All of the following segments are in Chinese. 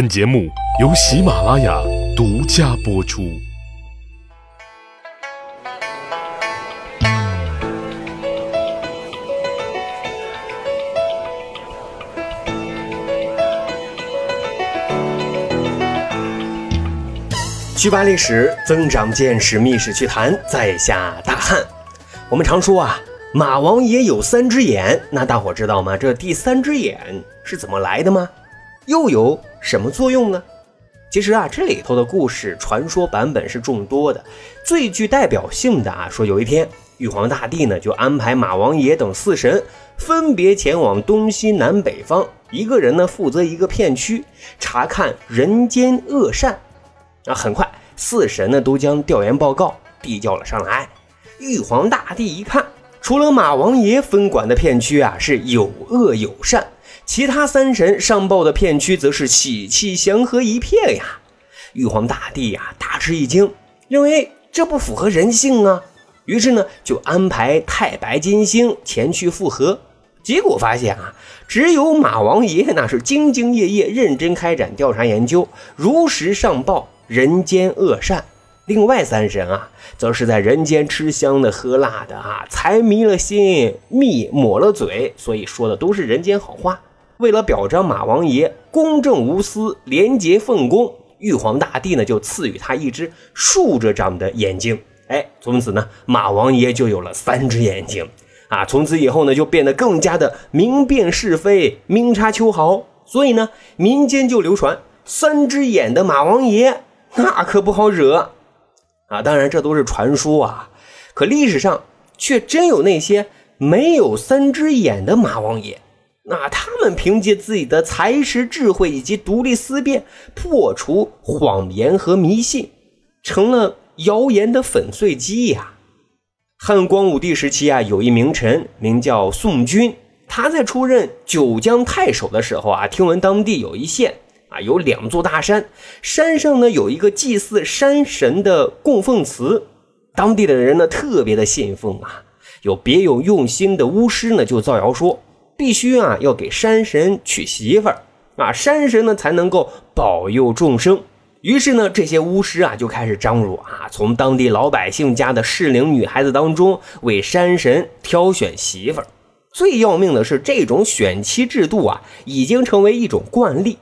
本节目由喜马拉雅独家播出。去扒历史，增长见识，密室趣谈，在下大汉。我们常说啊，马王爷有三只眼，那大伙知道吗？这第三只眼是怎么来的吗？又有什么作用呢？其实啊，这里头的故事传说版本是众多的，最具代表性的啊，说有一天，玉皇大帝呢就安排马王爷等四神分别前往东西南北方，一个人呢负责一个片区，查看人间恶善。啊，很快，四神呢都将调研报告递交了上来。玉皇大帝一看，除了马王爷分管的片区啊是有恶有善，其他三神上报的片区则是喜气祥和一片呀。玉皇大帝呀大吃一惊，认为这不符合人性啊，于是呢就安排太白金星前去复核。结果发现啊，只有马王爷那是兢兢业业、认真开展调查研究，如实上报。人间恶善，另外三神啊，则是在人间吃香的喝辣的啊，财迷了心，蜜抹了嘴，所以说的都是人间好话。为了表彰马王爷公正无私、廉洁奉公，玉皇大帝呢就赐予他一只竖着长的眼睛。哎，从此呢，马王爷就有了三只眼睛啊。从此以后呢，就变得更加的明辨是非、明察秋毫。所以呢，民间就流传三只眼的马王爷。那可不好惹啊！当然，这都是传说啊。可历史上却真有那些没有三只眼的马王爷。那他们凭借自己的才识、智慧以及独立思辨，破除谎言和迷信，成了谣言的粉碎机呀。汉光武帝时期啊，有一名臣名叫宋军，他在出任九江太守的时候啊，听闻当地有一县。啊，有两座大山，山上呢有一个祭祀山神的供奉祠，当地的人呢特别的信奉啊。有别有用心的巫师呢就造谣说，必须啊要给山神娶媳妇儿啊，山神呢才能够保佑众生。于是呢，这些巫师啊就开始张罗啊，从当地老百姓家的适龄女孩子当中为山神挑选媳妇儿。最要命的是，这种选妻制度啊已经成为一种惯例。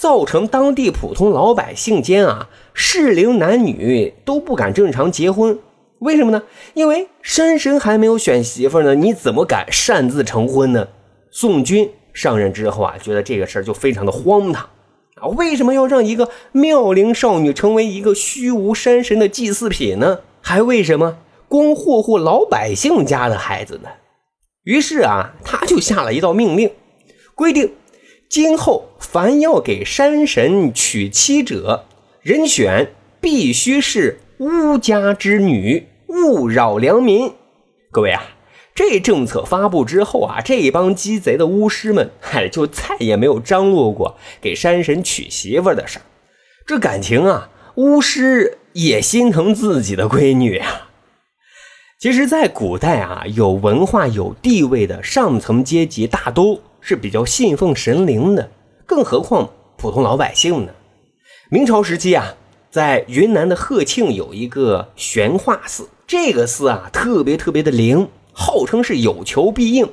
造成当地普通老百姓间啊，适龄男女都不敢正常结婚，为什么呢？因为山神还没有选媳妇呢，你怎么敢擅自成婚呢？宋军上任之后啊，觉得这个事儿就非常的荒唐啊！为什么要让一个妙龄少女成为一个虚无山神的祭祀品呢？还为什么光霍霍老百姓家的孩子呢？于是啊，他就下了一道命令，规定。今后凡要给山神娶妻者，人选必须是巫家之女，勿扰良民。各位啊，这政策发布之后啊，这帮鸡贼的巫师们，嗨，就再也没有张罗过给山神娶媳妇的事儿。这感情啊，巫师也心疼自己的闺女啊。其实，在古代啊，有文化、有地位的上层阶级大都。是比较信奉神灵的，更何况普通老百姓呢？明朝时期啊，在云南的鹤庆有一个玄化寺，这个寺啊特别特别的灵，号称是有求必应。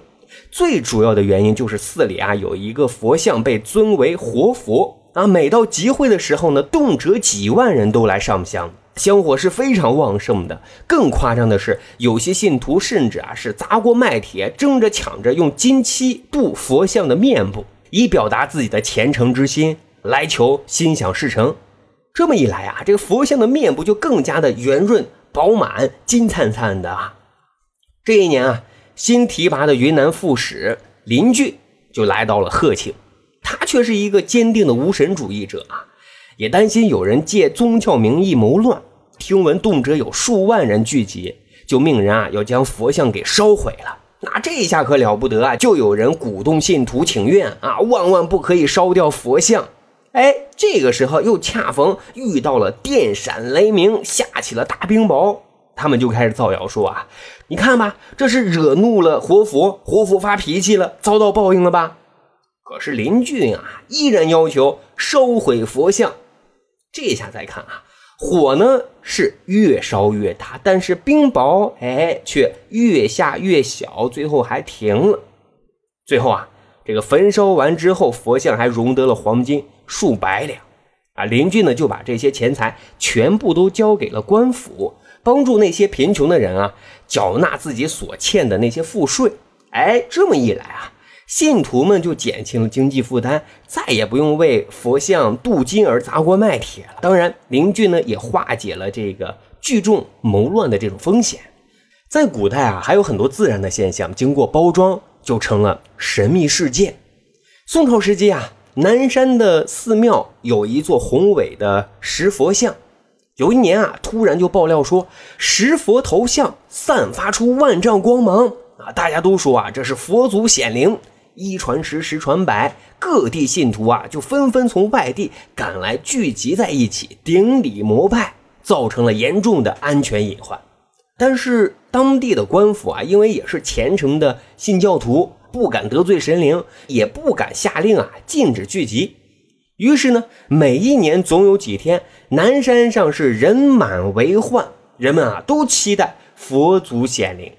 最主要的原因就是寺里啊有一个佛像被尊为活佛啊，每到集会的时候呢，动辄几万人都来上香。香火是非常旺盛的，更夸张的是，有些信徒甚至啊是砸锅卖铁，争着抢着用金漆镀佛像的面部，以表达自己的虔诚之心，来求心想事成。这么一来啊，这个佛像的面部就更加的圆润饱满、金灿灿的啊。这一年啊，新提拔的云南副使林俊就来到了鹤庆，他却是一个坚定的无神主义者啊。也担心有人借宗教名义谋乱，听闻动辄有数万人聚集，就命人啊要将佛像给烧毁了。那这下可了不得啊！就有人鼓动信徒请愿啊，万万不可以烧掉佛像。哎，这个时候又恰逢遇到了电闪雷鸣，下起了大冰雹，他们就开始造谣说啊，你看吧，这是惹怒了活佛，活佛发脾气了，遭到报应了吧？可是林俊啊，依然要求烧毁佛像。这下再看啊，火呢是越烧越大，但是冰雹哎却越下越小，最后还停了。最后啊，这个焚烧完之后，佛像还融得了黄金数百两。啊，邻居呢就把这些钱财全部都交给了官府，帮助那些贫穷的人啊缴纳自己所欠的那些赋税。哎，这么一来啊。信徒们就减轻了经济负担，再也不用为佛像镀金而砸锅卖铁了。当然，邻居呢也化解了这个聚众谋乱的这种风险。在古代啊，还有很多自然的现象，经过包装就成了神秘事件。宋朝时期啊，南山的寺庙有一座宏伟的石佛像，有一年啊，突然就爆料说石佛头像散发出万丈光芒啊，大家都说啊，这是佛祖显灵。一传十，十传百，各地信徒啊就纷纷从外地赶来，聚集在一起顶礼膜拜，造成了严重的安全隐患。但是当地的官府啊，因为也是虔诚的信教徒，不敢得罪神灵，也不敢下令啊禁止聚集。于是呢，每一年总有几天，南山上是人满为患，人们啊都期待佛祖显灵。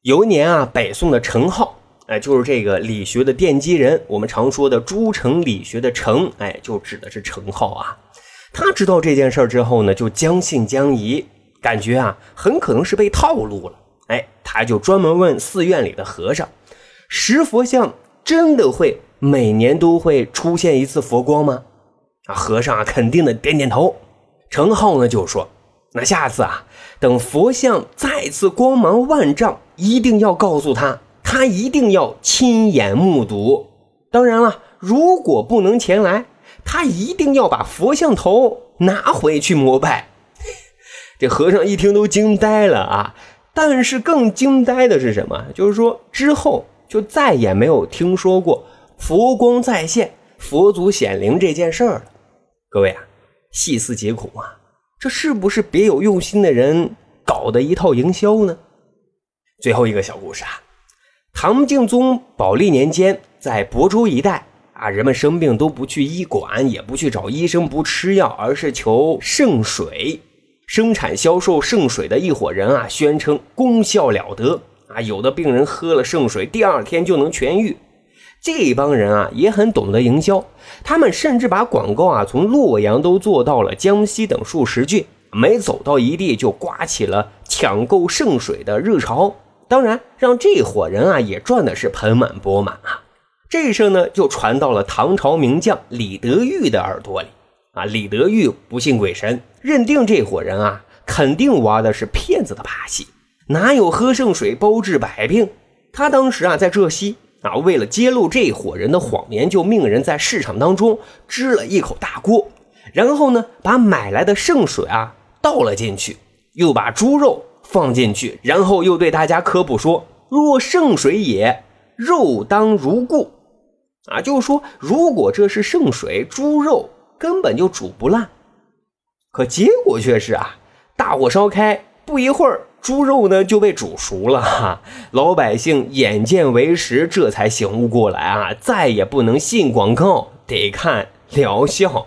有一年啊，北宋的程颢。哎，就是这个理学的奠基人，我们常说的诸程理学的程，哎，就指的是程颢啊。他知道这件事之后呢，就将信将疑，感觉啊很可能是被套路了。哎，他就专门问寺院里的和尚：石佛像真的会每年都会出现一次佛光吗？啊，和尚啊肯定的点点头。程颢呢就说：那下次啊，等佛像再次光芒万丈，一定要告诉他。他一定要亲眼目睹。当然了，如果不能前来，他一定要把佛像头拿回去膜拜。这和尚一听都惊呆了啊！但是更惊呆的是什么？就是说之后就再也没有听说过佛光再现、佛祖显灵这件事儿了。各位啊，细思极恐啊！这是不是别有用心的人搞的一套营销呢？最后一个小故事啊。唐敬宗宝历年间，在亳州一带啊，人们生病都不去医馆，也不去找医生，不吃药，而是求圣水。生产销售圣水的一伙人啊，宣称功效了得啊，有的病人喝了圣水，第二天就能痊愈。这帮人啊，也很懂得营销，他们甚至把广告啊，从洛阳都做到了江西等数十郡，每走到一地，就刮起了抢购圣水的热潮。当然，让这伙人啊也赚的是盆满钵满啊！这事呢就传到了唐朝名将李德裕的耳朵里啊。李德裕不信鬼神，认定这伙人啊肯定玩的是骗子的把戏，哪有喝圣水包治百病？他当时啊在浙西啊，为了揭露这伙人的谎言，就命人在市场当中支了一口大锅，然后呢把买来的圣水啊倒了进去，又把猪肉。放进去，然后又对大家科普说：“若圣水也，肉当如故。”啊，就是说，如果这是圣水，猪肉根本就煮不烂。可结果却是啊，大火烧开，不一会儿，猪肉呢就被煮熟了。哈，老百姓眼见为实，这才醒悟过来啊，再也不能信广告，得看疗效。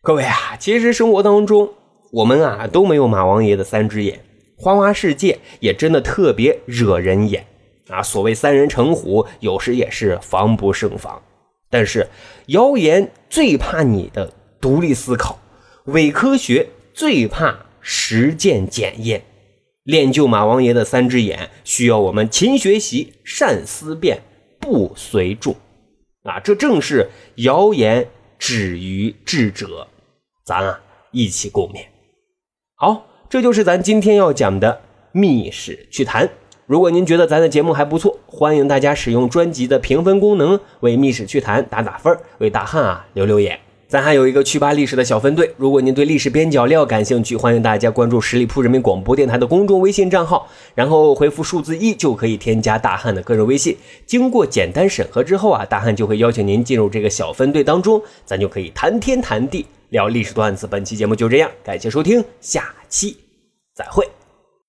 各位啊，其实生活当中，我们啊都没有马王爷的三只眼。花花世界也真的特别惹人眼啊！所谓三人成虎，有时也是防不胜防。但是谣言最怕你的独立思考，伪科学最怕实践检验。练就马王爷的三只眼，需要我们勤学习、善思辨、不随众啊！这正是谣言止于智者，咱啊一起共勉。好。这就是咱今天要讲的密室趣谈。如果您觉得咱的节目还不错，欢迎大家使用专辑的评分功能为密室趣谈打打分，为大汉啊留留言。咱还有一个趣吧历史的小分队，如果您对历史边角料感兴趣，欢迎大家关注十里铺人民广播电台的公众微信账号，然后回复数字一就可以添加大汉的个人微信。经过简单审核之后啊，大汉就会邀请您进入这个小分队当中，咱就可以谈天谈地。聊历史段子，本期节目就这样，感谢收听，下期再会。